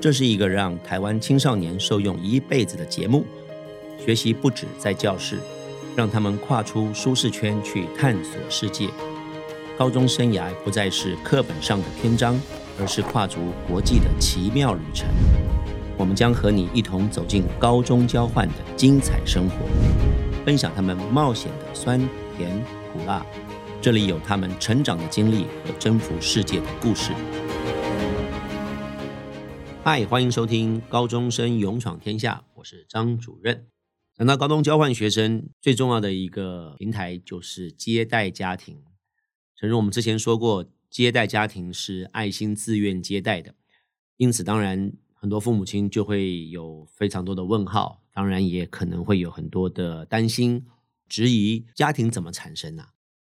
这是一个让台湾青少年受用一辈子的节目。学习不止在教室，让他们跨出舒适圈去探索世界。高中生涯不再是课本上的篇章，而是跨足国际的奇妙旅程。我们将和你一同走进高中交换的精彩生活，分享他们冒险的酸甜苦辣。这里有他们成长的经历和征服世界的故事。嗨，欢迎收听《高中生勇闯天下》，我是张主任。讲到高中交换学生，最重要的一个平台就是接待家庭。正如我们之前说过，接待家庭是爱心自愿接待的，因此当然很多父母亲就会有非常多的问号，当然也可能会有很多的担心、质疑：家庭怎么产生呢？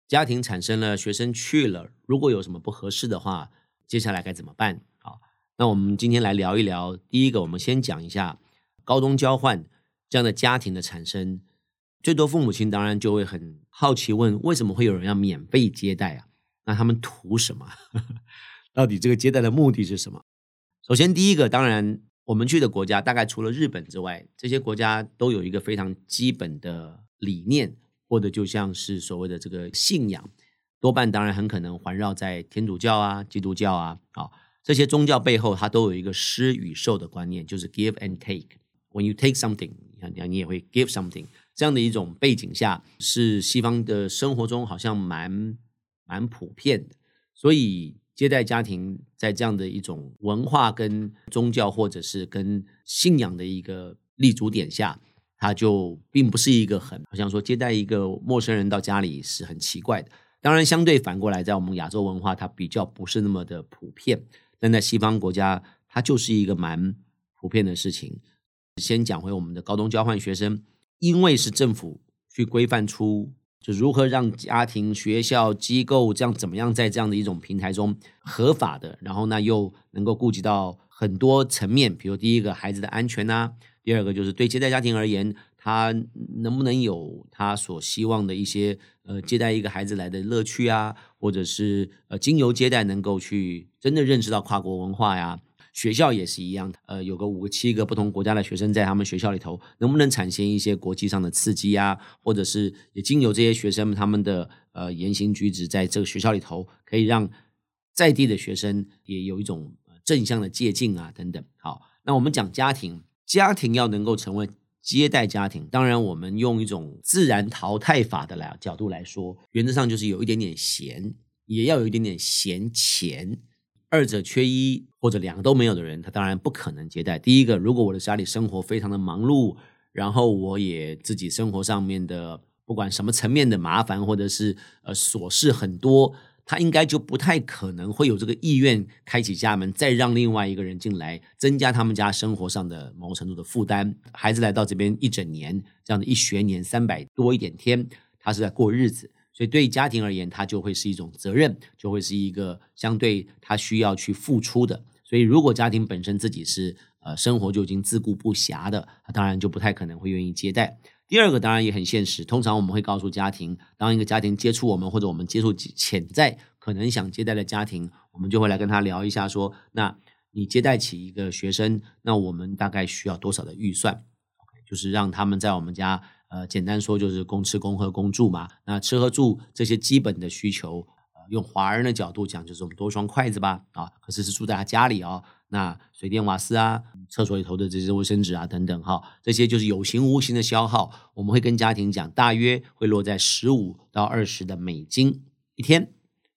家庭产生了，学生去了，如果有什么不合适的话，接下来该怎么办？那我们今天来聊一聊。第一个，我们先讲一下高中交换这样的家庭的产生。最多父母亲当然就会很好奇问：为什么会有人要免费接待啊？那他们图什么？到底这个接待的目的是什么？首先，第一个，当然我们去的国家，大概除了日本之外，这些国家都有一个非常基本的理念。或者就像是所谓的这个信仰，多半当然很可能环绕在天主教啊、基督教啊，啊这些宗教背后，它都有一个施与受的观念，就是 give and take。When you take something，你看你也会 give something。这样的一种背景下，是西方的生活中好像蛮蛮普遍的。所以接待家庭在这样的一种文化跟宗教或者是跟信仰的一个立足点下。它就并不是一个很好像说接待一个陌生人到家里是很奇怪的。当然，相对反过来，在我们亚洲文化，它比较不是那么的普遍。但在西方国家，它就是一个蛮普遍的事情。先讲回我们的高中交换学生，因为是政府去规范出，就如何让家庭、学校、机构这样怎么样在这样的一种平台中合法的，然后呢又能够顾及到很多层面，比如第一个孩子的安全呐。第二个就是对接待家庭而言，他能不能有他所希望的一些呃接待一个孩子来的乐趣啊，或者是呃经由接待能够去真的认识到跨国文化呀？学校也是一样，呃，有个五个七个不同国家的学生在他们学校里头，能不能产生一些国际上的刺激啊？或者是也经由这些学生们他们的呃言行举止，在这个学校里头，可以让在地的学生也有一种正向的借鉴啊等等。好，那我们讲家庭。家庭要能够成为接待家庭，当然我们用一种自然淘汰法的来角度来说，原则上就是有一点点闲，也要有一点点闲钱，二者缺一或者两个都没有的人，他当然不可能接待。第一个，如果我的家里生活非常的忙碌，然后我也自己生活上面的不管什么层面的麻烦或者是呃琐事很多。他应该就不太可能会有这个意愿开启家门，再让另外一个人进来，增加他们家生活上的某程度的负担。孩子来到这边一整年，这样的一学年三百多一点天，他是在过日子，所以对家庭而言，他就会是一种责任，就会是一个相对他需要去付出的。所以，如果家庭本身自己是呃生活就已经自顾不暇的，他当然就不太可能会愿意接待。第二个当然也很现实，通常我们会告诉家庭，当一个家庭接触我们，或者我们接触潜在可能想接待的家庭，我们就会来跟他聊一下，说，那你接待起一个学生，那我们大概需要多少的预算？OK，就是让他们在我们家，呃，简单说就是公吃、公喝、公住嘛。那吃和住这些基本的需求。用华人的角度讲，就是我们多双筷子吧，啊，可是是住在他家里哦。那水电瓦斯啊，厕所里头的这些卫生纸啊等等，哈，这些就是有形无形的消耗。我们会跟家庭讲，大约会落在十五到二十的美金一天，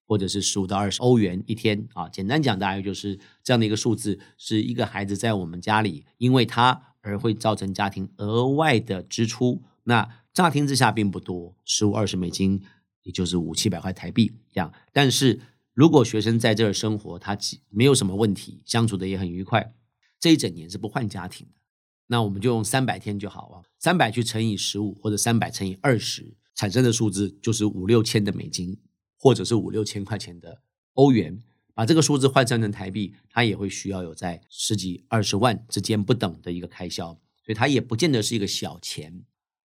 或者是十五到二十欧元一天啊。简单讲，大约就是这样的一个数字，是一个孩子在我们家里，因为他而会造成家庭额外的支出。那乍听之下并不多，十五二十美金。也就是五七百块台币这样，但是如果学生在这儿生活，他没有什么问题，相处的也很愉快，这一整年是不换家庭的，那我们就用三百天就好啊，三百去乘以十五或者三百乘以二十，产生的数字就是五六千的美金，或者是五六千块钱的欧元，把这个数字换算成台币，它也会需要有在十几二十万之间不等的一个开销，所以它也不见得是一个小钱。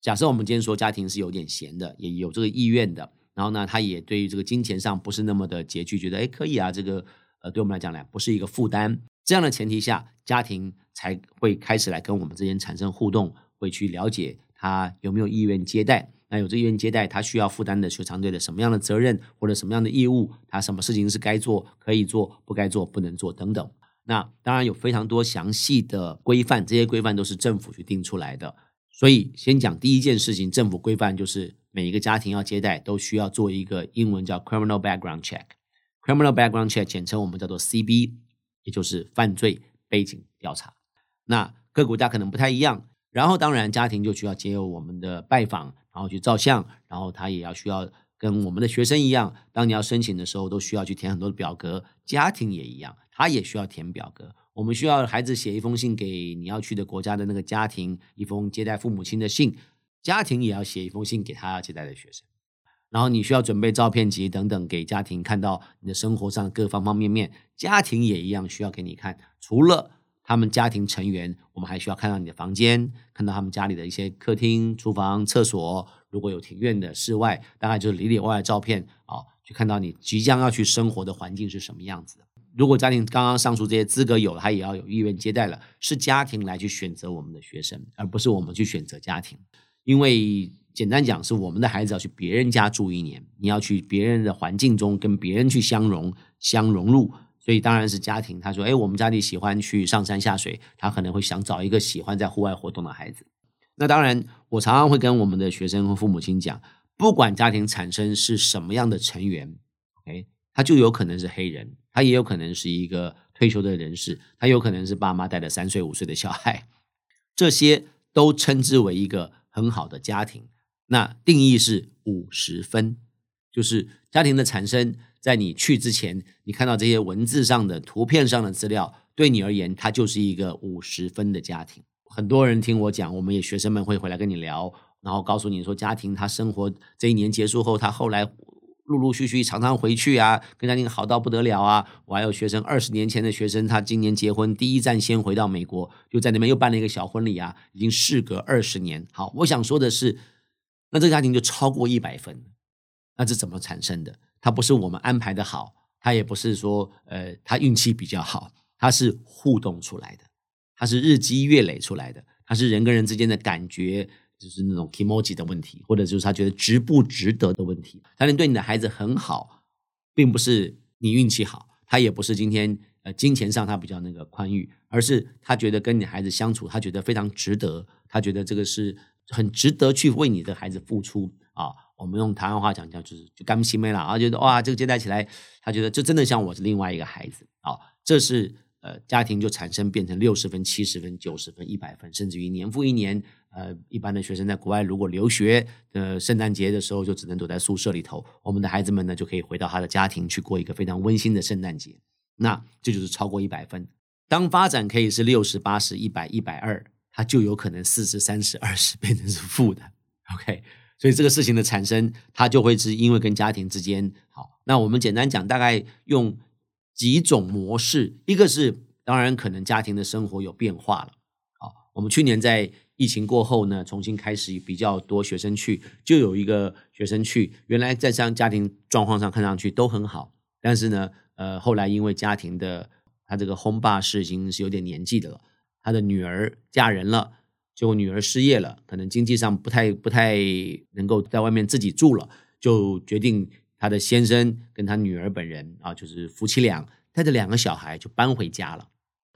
假设我们今天说家庭是有点闲的，也有这个意愿的。然后呢，他也对于这个金钱上不是那么的拮据，觉得哎可以啊，这个呃，对我们来讲呢，不是一个负担。这样的前提下，家庭才会开始来跟我们之间产生互动，会去了解他有没有意愿接待。那有这意愿接待，他需要负担的球场队的什么样的责任或者什么样的义务？他什么事情是该做、可以做、不该做、不能做等等。那当然有非常多详细的规范，这些规范都是政府去定出来的。所以，先讲第一件事情，政府规范就是每一个家庭要接待都需要做一个英文叫 criminal background check，criminal background check 简称我们叫做 CB，也就是犯罪背景调查。那各国家可能不太一样。然后，当然家庭就需要接受我们的拜访，然后去照相，然后他也要需要跟我们的学生一样，当你要申请的时候，都需要去填很多的表格。家庭也一样，他也需要填表格。我们需要孩子写一封信给你要去的国家的那个家庭，一封接待父母亲的信。家庭也要写一封信给他要接待的学生。然后你需要准备照片集等等给家庭看到你的生活上各方方面面。家庭也一样需要给你看。除了他们家庭成员，我们还需要看到你的房间，看到他们家里的一些客厅、厨房、厕所。如果有庭院的室外，大概就是里里外外照片啊，去看到你即将要去生活的环境是什么样子的。如果家庭刚刚上述这些资格有了，他也要有意愿接待了。是家庭来去选择我们的学生，而不是我们去选择家庭。因为简单讲，是我们的孩子要去别人家住一年，你要去别人的环境中跟别人去相融、相融入。所以当然是家庭。他说：“哎，我们家里喜欢去上山下水，他可能会想找一个喜欢在户外活动的孩子。”那当然，我常常会跟我们的学生和父母亲讲，不管家庭产生是什么样的成员，OK，他就有可能是黑人。他也有可能是一个退休的人士，他有可能是爸妈带的三岁五岁的小孩，这些都称之为一个很好的家庭。那定义是五十分，就是家庭的产生，在你去之前，你看到这些文字上的、图片上的资料，对你而言，它就是一个五十分的家庭。很多人听我讲，我们也学生们会回来跟你聊，然后告诉你说，家庭他生活这一年结束后，他后来。陆陆续续常常回去啊，跟家庭好到不得了啊！我还有学生，二十年前的学生，他今年结婚，第一站先回到美国，就在那边又办了一个小婚礼啊，已经事隔二十年。好，我想说的是，那这个家庭就超过一百分，那是怎么产生的？他不是我们安排的好，他也不是说呃他运气比较好，他是互动出来的，他是日积月累出来的，他是人跟人之间的感觉。就是那种 emoji 的问题，或者就是他觉得值不值得的问题。他能对你的孩子很好，并不是你运气好，他也不是今天呃金钱上他比较那个宽裕，而是他觉得跟你孩子相处，他觉得非常值得，他觉得这个是很值得去为你的孩子付出啊。我们用台湾话讲叫就是就甘心没了啊，觉得哇这个接待起来，他觉得这真的像我是另外一个孩子啊。这是呃家庭就产生变成六十分、七十分、九十分、一百分，甚至于年复一年。呃，一般的学生在国外如果留学，呃，圣诞节的时候就只能躲在宿舍里头。我们的孩子们呢，就可以回到他的家庭去过一个非常温馨的圣诞节。那这就是超过一百分。当发展可以是六十八十、一百、一百二，它就有可能四十三十、二十 变成是负的。OK，所以这个事情的产生，它就会是因为跟家庭之间好。那我们简单讲，大概用几种模式。一个是当然可能家庭的生活有变化了。好，我们去年在。疫情过后呢，重新开始比较多学生去，就有一个学生去，原来在这家庭状况上看上去都很好，但是呢，呃，后来因为家庭的他这个轰爸是已经是有点年纪的了，他的女儿嫁人了，就女儿失业了，可能经济上不太不太能够在外面自己住了，就决定他的先生跟他女儿本人啊，就是夫妻俩带着两个小孩就搬回家了。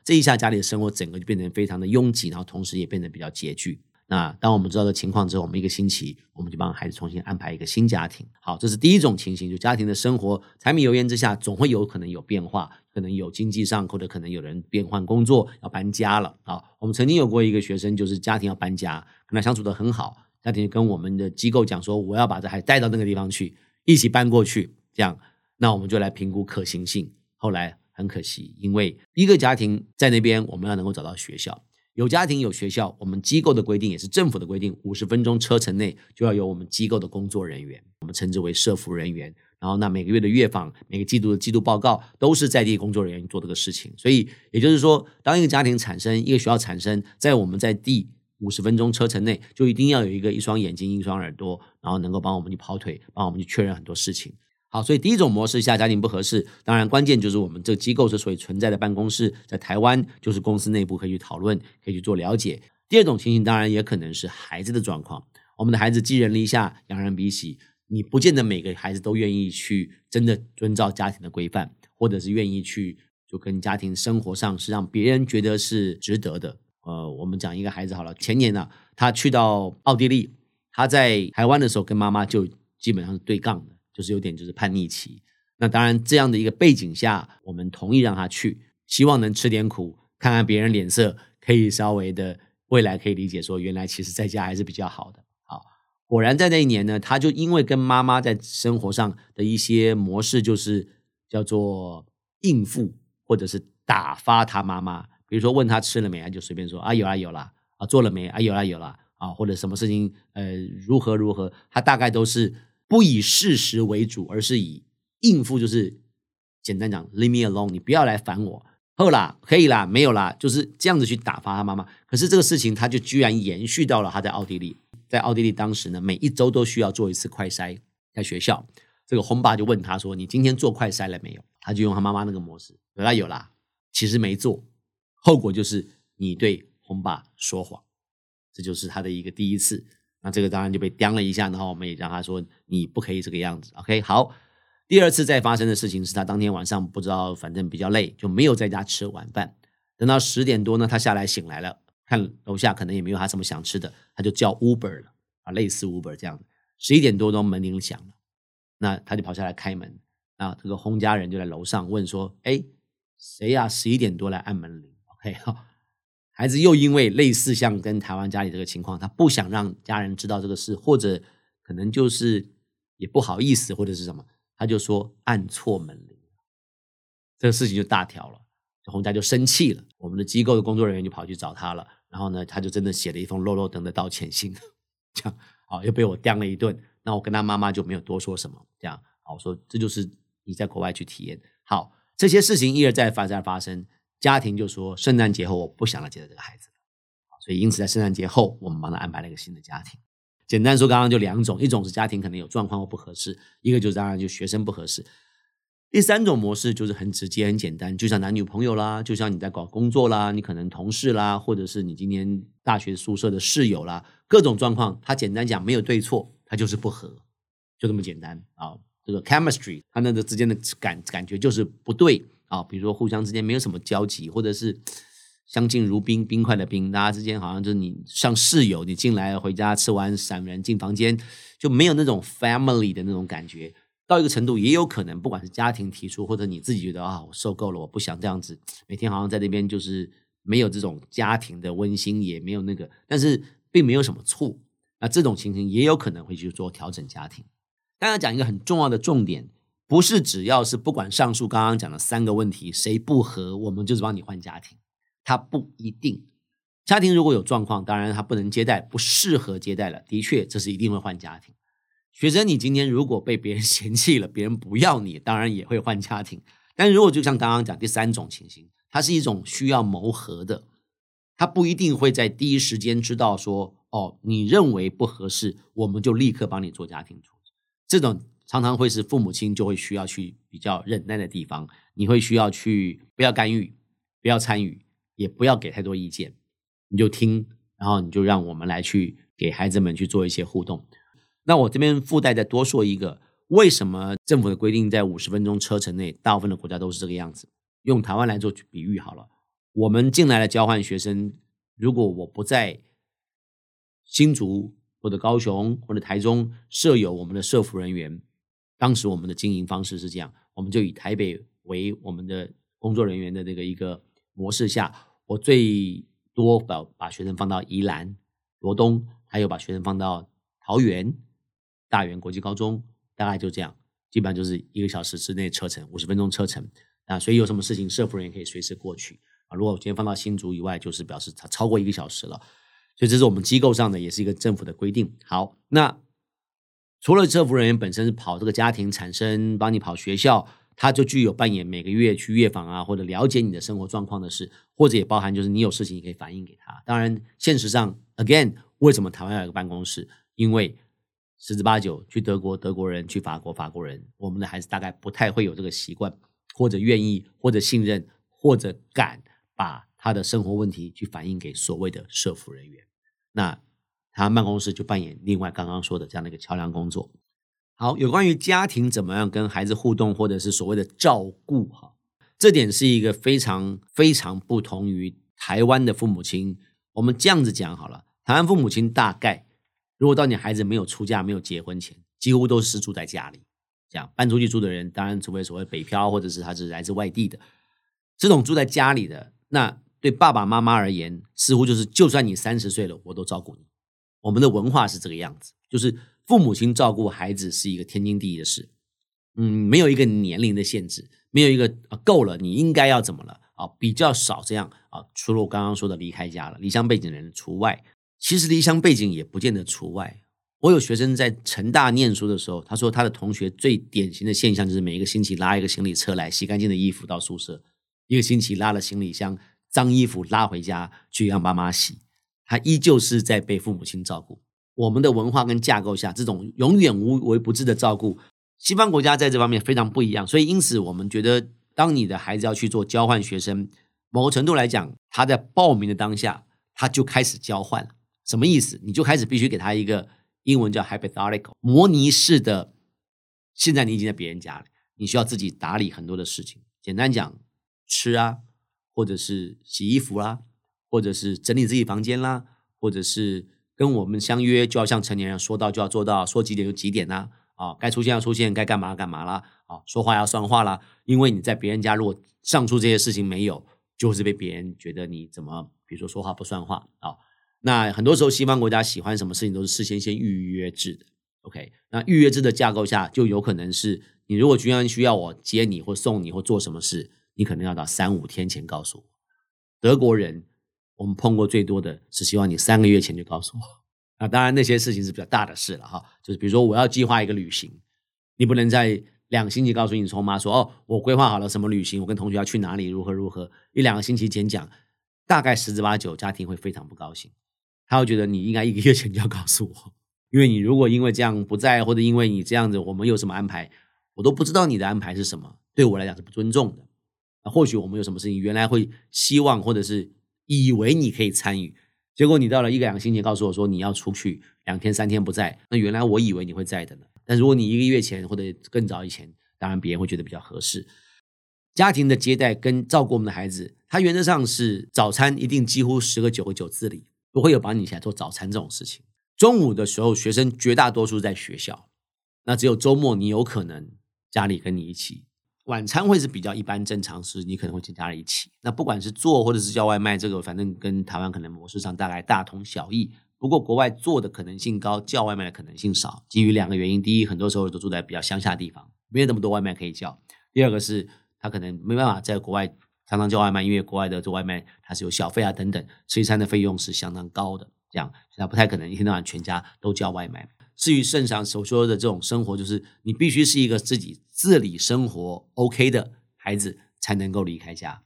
这一下家里的生活整个就变成非常的拥挤，然后同时也变得比较拮据。那当我们知道的情况之后，我们一个星期我们就帮孩子重新安排一个新家庭。好，这是第一种情形，就家庭的生活柴米油盐之下，总会有可能有变化，可能有经济上或者可能有人变换工作要搬家了啊。我们曾经有过一个学生，就是家庭要搬家，跟他相处的很好，家庭跟我们的机构讲说，我要把这孩子带到那个地方去，一起搬过去，这样，那我们就来评估可行性。后来。很可惜，因为一个家庭在那边，我们要能够找到学校，有家庭有学校，我们机构的规定也是政府的规定，五十分钟车程内就要有我们机构的工作人员，我们称之为社服人员。然后那每个月的月访，每个季度的季度报告，都是在地工作人员做这个事情。所以也就是说，当一个家庭产生，一个学校产生，在我们在地五十分钟车程内，就一定要有一个一双眼睛一双耳朵，然后能够帮我们去跑腿，帮我们去确认很多事情。好，所以第一种模式下家庭不合适，当然关键就是我们这个机构之所以存在的办公室在台湾，就是公司内部可以去讨论，可以去做了解。第二种情形当然也可能是孩子的状况，我们的孩子寄人篱下，仰人鼻息，你不见得每个孩子都愿意去真的遵照家庭的规范，或者是愿意去就跟家庭生活上是让别人觉得是值得的。呃，我们讲一个孩子好了，前年呢，他去到奥地利，他在台湾的时候跟妈妈就基本上是对杠的。就是有点就是叛逆期，那当然这样的一个背景下，我们同意让他去，希望能吃点苦，看看别人脸色，可以稍微的未来可以理解说，原来其实在家还是比较好的。好，果然在那一年呢，他就因为跟妈妈在生活上的一些模式，就是叫做应付或者是打发他妈妈，比如说问他吃了没，他就随便说啊有啦有啦啊做了没啊有啦有啦啊或者什么事情呃如何如何，他大概都是。不以事实为主，而是以应付，就是简单讲，leave me alone，你不要来烦我。后啦，可以啦，没有啦，就是这样子去打发他妈妈。可是这个事情，他就居然延续到了他在奥地利，在奥地利当时呢，每一周都需要做一次快筛，在学校，这个红爸就问他说：“你今天做快筛了没有？”他就用他妈妈那个模式，有啦有啦，其实没做，后果就是你对红爸说谎，这就是他的一个第一次。那这个当然就被刁了一下，然后我们也让他说你不可以这个样子，OK？好，第二次再发生的事情是他当天晚上不知道，反正比较累，就没有在家吃晚饭。等到十点多呢，他下来醒来了，看楼下可能也没有他什么想吃的，他就叫 Uber 了啊，类似 Uber 这样子。十一点多钟门铃响了，那他就跑下来开门，啊，这个轰家人就在楼上问说：“哎，谁呀？十一点多来按门铃？”OK？好。孩子又因为类似像跟台湾家里这个情况，他不想让家人知道这个事，或者可能就是也不好意思，或者是什么，他就说按错门铃，这个事情就大条了，洪家就生气了。我们的机构的工作人员就跑去找他了，然后呢，他就真的写了一封漏漏等的道歉信，这样好又被我刁了一顿。那我跟他妈妈就没有多说什么，这样好说这就是你在国外去体验。好，这些事情一而再再而发生。家庭就说圣诞节后我不想来接待这个孩子了，所以因此在圣诞节后我们帮他安排了一个新的家庭。简单说，刚刚就两种，一种是家庭可能有状况或不合适，一个就是当然就学生不合适。第三种模式就是很直接很简单，就像男女朋友啦，就像你在搞工作啦，你可能同事啦，或者是你今天大学宿舍的室友啦，各种状况，他简单讲没有对错，他就是不合，就这么简单啊。这个 chemistry，他那个之间的感感觉就是不对。啊，比如说互相之间没有什么交集，或者是相敬如宾，冰块的冰，大家之间好像就是你像室友，你进来回家吃完散人进房间，就没有那种 family 的那种感觉。到一个程度，也有可能不管是家庭提出，或者你自己觉得啊，我受够了，我不想这样子，每天好像在那边就是没有这种家庭的温馨，也没有那个，但是并没有什么错。那这种情形也有可能会去做调整家庭。刚刚讲一个很重要的重点。不是只要是不管上述刚刚讲的三个问题谁不合，我们就是帮你换家庭。他不一定，家庭如果有状况，当然他不能接待，不适合接待了。的确，这是一定会换家庭。学生，你今天如果被别人嫌弃了，别人不要你，当然也会换家庭。但如果就像刚刚讲第三种情形，它是一种需要谋合的，他不一定会在第一时间知道说，哦，你认为不合适，我们就立刻帮你做家庭。这种。常常会是父母亲就会需要去比较忍耐的地方，你会需要去不要干预，不要参与，也不要给太多意见，你就听，然后你就让我们来去给孩子们去做一些互动。那我这边附带再多说一个，为什么政府的规定在五十分钟车程内，大部分的国家都是这个样子？用台湾来做比喻好了，我们进来的交换学生，如果我不在新竹或者高雄或者台中设有我们的社服人员。当时我们的经营方式是这样，我们就以台北为我们的工作人员的这个一个模式下，我最多把把学生放到宜兰、罗东，还有把学生放到桃园、大园国际高中，大概就这样，基本上就是一个小时之内车程，五十分钟车程啊，所以有什么事情，社服人员可以随时过去啊。如果今天放到新竹以外，就是表示它超过一个小时了，所以这是我们机构上的，也是一个政府的规定。好，那。除了社服人员本身是跑这个家庭产生，帮你跑学校，他就具有扮演每个月去月访啊，或者了解你的生活状况的事，或者也包含就是你有事情你可以反映给他。当然，现实上，again，为什么台湾要有一个办公室？因为十之八九去德国，德国人去法国，法国人，我们的孩子大概不太会有这个习惯，或者愿意，或者信任，或者敢把他的生活问题去反映给所谓的社服人员。那他办公室就扮演另外刚刚说的这样的一个桥梁工作。好，有关于家庭怎么样跟孩子互动，或者是所谓的照顾，哈，这点是一个非常非常不同于台湾的父母亲。我们这样子讲好了，台湾父母亲大概，如果到你孩子没有出嫁、没有结婚前，几乎都是住在家里。这样搬出去住的人，当然除非所谓北漂，或者是他是来自外地的，这种住在家里的，那对爸爸妈妈而言，似乎就是就算你三十岁了，我都照顾你。我们的文化是这个样子，就是。父母亲照顾孩子是一个天经地义的事，嗯，没有一个年龄的限制，没有一个啊够了，你应该要怎么了啊？比较少这样啊，除了我刚刚说的离开家了，离乡背景的人除外。其实离乡背景也不见得除外。我有学生在成大念书的时候，他说他的同学最典型的现象就是每一个星期拉一个行李车来洗干净的衣服到宿舍，一个星期拉了行李箱脏衣服拉回家去让爸妈洗，他依旧是在被父母亲照顾。我们的文化跟架构下，这种永远无微不至的照顾，西方国家在这方面非常不一样。所以，因此我们觉得，当你的孩子要去做交换学生，某个程度来讲，他在报名的当下，他就开始交换了。什么意思？你就开始必须给他一个英文叫 hypothetical 模拟式的。现在你已经在别人家里，你需要自己打理很多的事情。简单讲，吃啊，或者是洗衣服啦，或者是整理自己房间啦，或者是。跟我们相约，就要像成年人说到就要做到，说几点就几点啦？啊，该出现要出现，该干嘛干嘛啦？啊，说话要算话啦。因为你在别人家，如果上述这些事情没有，就是被别人觉得你怎么，比如说说话不算话啊。那很多时候，西方国家喜欢什么事情都是事先先预约制的。OK，那预约制的架构下，就有可能是你如果居然需要我接你或送你或做什么事，你可能要到三五天前告诉我。德国人。我们碰过最多的是希望你三个月前就告诉我。啊，当然那些事情是比较大的事了哈，就是比如说我要计划一个旅行，你不能在两星期告诉你筹妈说哦，我规划好了什么旅行，我跟同学要去哪里，如何如何，一两个星期前讲，大概十之八九家庭会非常不高兴，他会觉得你应该一个月前就要告诉我，因为你如果因为这样不在，或者因为你这样子我们有什么安排，我都不知道你的安排是什么，对我来讲是不尊重的。那或许我们有什么事情原来会希望或者是。以为你可以参与，结果你到了一个两个星期告诉我说你要出去两天三天不在，那原来我以为你会在的呢。但如果你一个月前或者更早以前，当然别人会觉得比较合适。家庭的接待跟照顾我们的孩子，他原则上是早餐一定几乎十个九个九自理，不会有帮你起来做早餐这种事情。中午的时候，学生绝大多数在学校，那只有周末你有可能家里跟你一起。晚餐会是比较一般正常是，你可能会跟家人一起。那不管是做或者是叫外卖，这个反正跟台湾可能模式上大概大同小异。不过国外做的可能性高，叫外卖的可能性少。基于两个原因：第一，很多时候都住在比较乡下地方，没有那么多外卖可以叫；第二个是他可能没办法在国外常常叫外卖，因为国外的做外卖它是有小费啊等等，吃一餐的费用是相当高的，这样他不太可能一天到晚全家都叫外卖。至于圣上所说的这种生活，就是你必须是一个自己自理生活 OK 的孩子才能够离开家，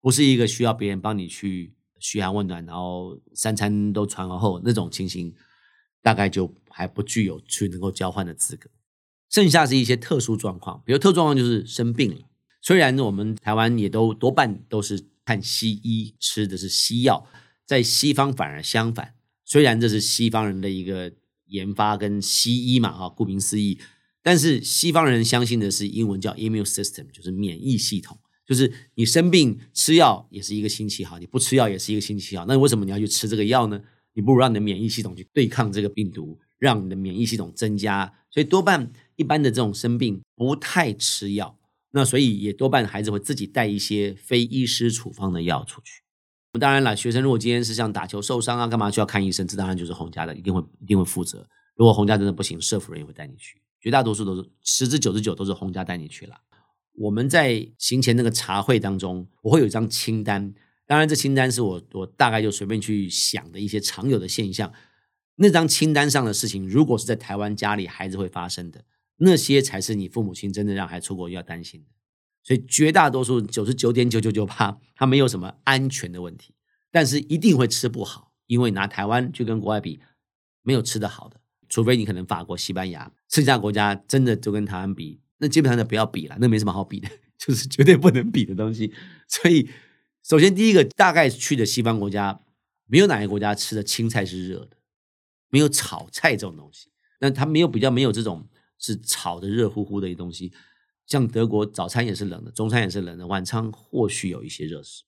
不是一个需要别人帮你去嘘寒问暖，然后三餐都传而后那种情形，大概就还不具有去能够交换的资格。剩下是一些特殊状况，比如特殊状况就是生病了。虽然我们台湾也都多半都是看西医，吃的是西药，在西方反而相反。虽然这是西方人的一个。研发跟西医嘛，哈，顾名思义，但是西方人相信的是英文叫 immune system，就是免疫系统，就是你生病吃药也是一个星期哈，你不吃药也是一个星期哈，那为什么你要去吃这个药呢？你不如让你的免疫系统去对抗这个病毒，让你的免疫系统增加，所以多半一般的这种生病不太吃药，那所以也多半孩子会自己带一些非医师处方的药出去。当然了，学生如果今天是像打球受伤啊，干嘛需要看医生？这当然就是洪家的，一定会一定会负责。如果洪家真的不行，社福人也会带你去。绝大多数都是十之九十九都是洪家带你去了。我们在行前那个茶会当中，我会有一张清单。当然，这清单是我我大概就随便去想的一些常有的现象。那张清单上的事情，如果是在台湾家里孩子会发生的，那些才是你父母亲真的让孩子出国要担心的。所以绝大多数九十九点九九九八，它没有什么安全的问题，但是一定会吃不好，因为拿台湾去跟国外比，没有吃的好的。除非你可能法国、西班牙，剩下国家真的就跟台湾比，那基本上就不要比了，那没什么好比的，就是绝对不能比的东西。所以，首先第一个，大概去的西方国家，没有哪个国家吃的青菜是热的，没有炒菜这种东西。那它没有比较没有这种是炒的热乎乎的一东西。像德国早餐也是冷的，中餐也是冷的，晚餐或许有一些热食，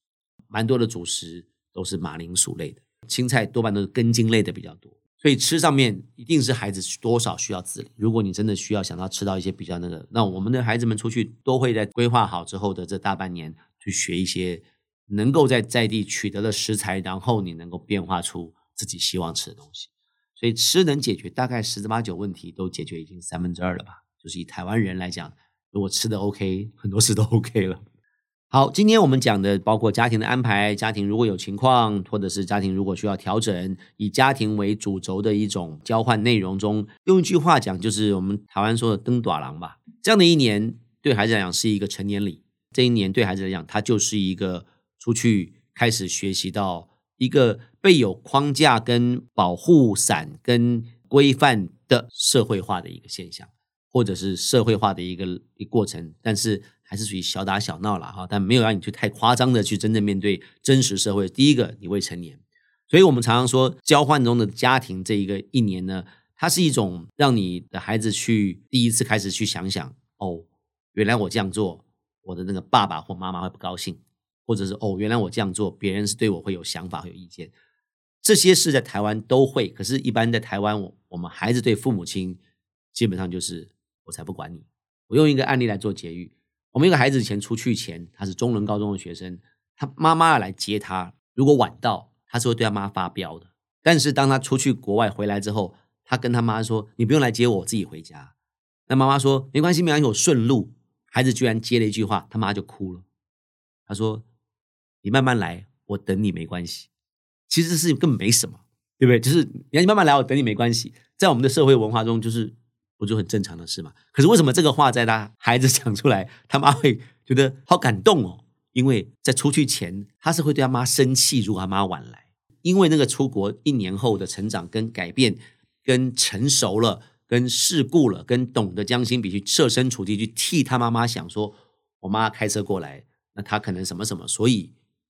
蛮多的主食都是马铃薯类的，青菜多半都是根茎类的比较多。所以吃上面一定是孩子多少需要自理。如果你真的需要想到吃到一些比较那个，那我们的孩子们出去都会在规划好之后的这大半年去学一些能够在在地取得的食材，然后你能够变化出自己希望吃的东西。所以吃能解决大概十之八九问题都解决已经三分之二了吧？就是以台湾人来讲，如果吃的 OK，很多事都 OK 了。好，今天我们讲的包括家庭的安排，家庭如果有情况，或者是家庭如果需要调整，以家庭为主轴的一种交换内容中，用一句话讲，就是我们台湾说的“登短廊”吧。这样的一年对孩子来讲是一个成年礼，这一年对孩子来讲，他就是一个出去开始学习到一个被有框架、跟保护伞、跟规范的社会化的一个现象，或者是社会化的一个一过程，但是。还是属于小打小闹了哈，但没有让你去太夸张的去真正面对真实社会。第一个，你未成年，所以我们常常说交换中的家庭这一个一年呢，它是一种让你的孩子去第一次开始去想想哦，原来我这样做，我的那个爸爸或妈妈会不高兴，或者是哦，原来我这样做，别人是对我会有想法、会有意见。这些事在台湾都会，可是，一般在台湾，我我们孩子对父母亲基本上就是我才不管你。我用一个案例来做结语。我们一个孩子以前出去前，他是中仑高中的学生，他妈妈要来接他，如果晚到，他是会对他妈发飙的。但是当他出去国外回来之后，他跟他妈说：“你不用来接我，我自己回家。”那妈妈说：“没关系，没关系，我顺路。”孩子居然接了一句话，他妈就哭了。他说：“你慢慢来，我等你没关系。”其实这事情根本没什么，对不对？就是你慢慢来，我等你没关系。在我们的社会文化中，就是。不就很正常的事嘛？可是为什么这个话在他孩子讲出来，他妈会觉得好感动哦？因为在出去前，他是会对他妈生气，如果他妈晚来，因为那个出国一年后的成长跟改变，跟成熟了，跟世故了，跟懂得将心比去设身处地去替他妈妈想，说我妈开车过来，那他可能什么什么，所以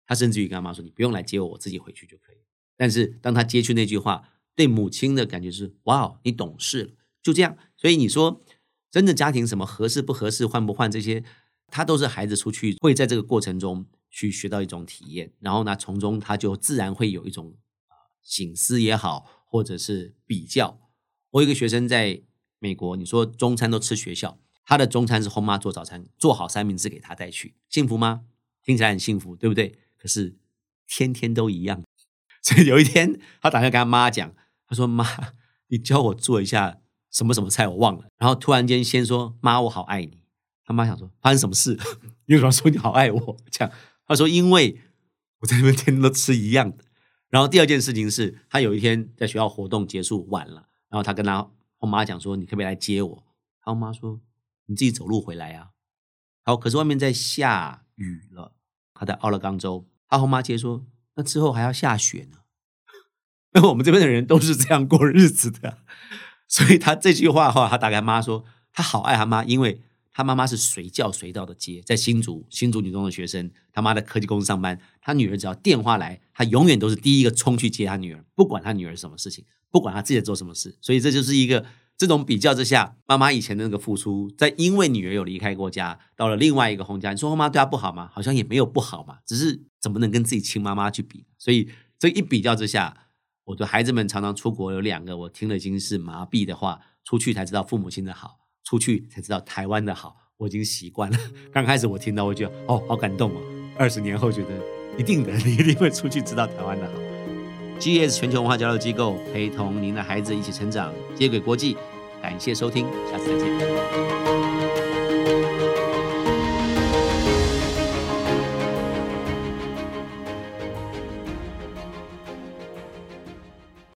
他甚至于跟他妈说：“你不用来接我，我自己回去就可以。”但是当他接去那句话，对母亲的感觉是：“哇，你懂事了。”就这样。所以你说，真的家庭什么合适不合适，换不换这些，他都是孩子出去会在这个过程中去学到一种体验，然后呢，从中他就自然会有一种啊醒思也好，或者是比较。我有一个学生在美国，你说中餐都吃学校，他的中餐是后妈做早餐，做好三明治给他带去，幸福吗？听起来很幸福，对不对？可是天天都一样。所以有一天，他打算跟他妈讲，他说：“妈，你教我做一下。”什么什么菜我忘了，然后突然间先说妈我好爱你，他妈想说发生什么事？为什么说你好爱我？这样他说因为我在那边天天都吃一样的。然后第二件事情是他有一天在学校活动结束晚了，然后他跟他后妈讲说你可不可以来接我？他后妈说你自己走路回来啊。好，可是外面在下雨了，他在奥勒冈州，他后妈接说那之后还要下雪呢。那我们这边的人都是这样过日子的。所以他这句话的话，他大概妈说他好爱他妈，因为他妈妈是随叫随到的接，在新竹新竹女中的学生，他妈在科技公司上班，他女儿只要电话来，他永远都是第一个冲去接他女儿，不管他女儿什么事情，不管他自己在做什么事。所以这就是一个这种比较之下，妈妈以前的那个付出，在因为女儿有离开过家，到了另外一个红家，你说妈妈对他不好吗？好像也没有不好嘛，只是怎么能跟自己亲妈妈去比？所以这一比较之下。我的孩子们常常出国，有两个我听了已经是麻痹的话，出去才知道父母亲的好，出去才知道台湾的好，我已经习惯了。刚开始我听到，我觉得哦，好感动哦。二十年后觉得一定的，你一定会出去知道台湾的好。GS 全球文化交流机构陪同您的孩子一起成长，接轨国际。感谢收听，下次再见。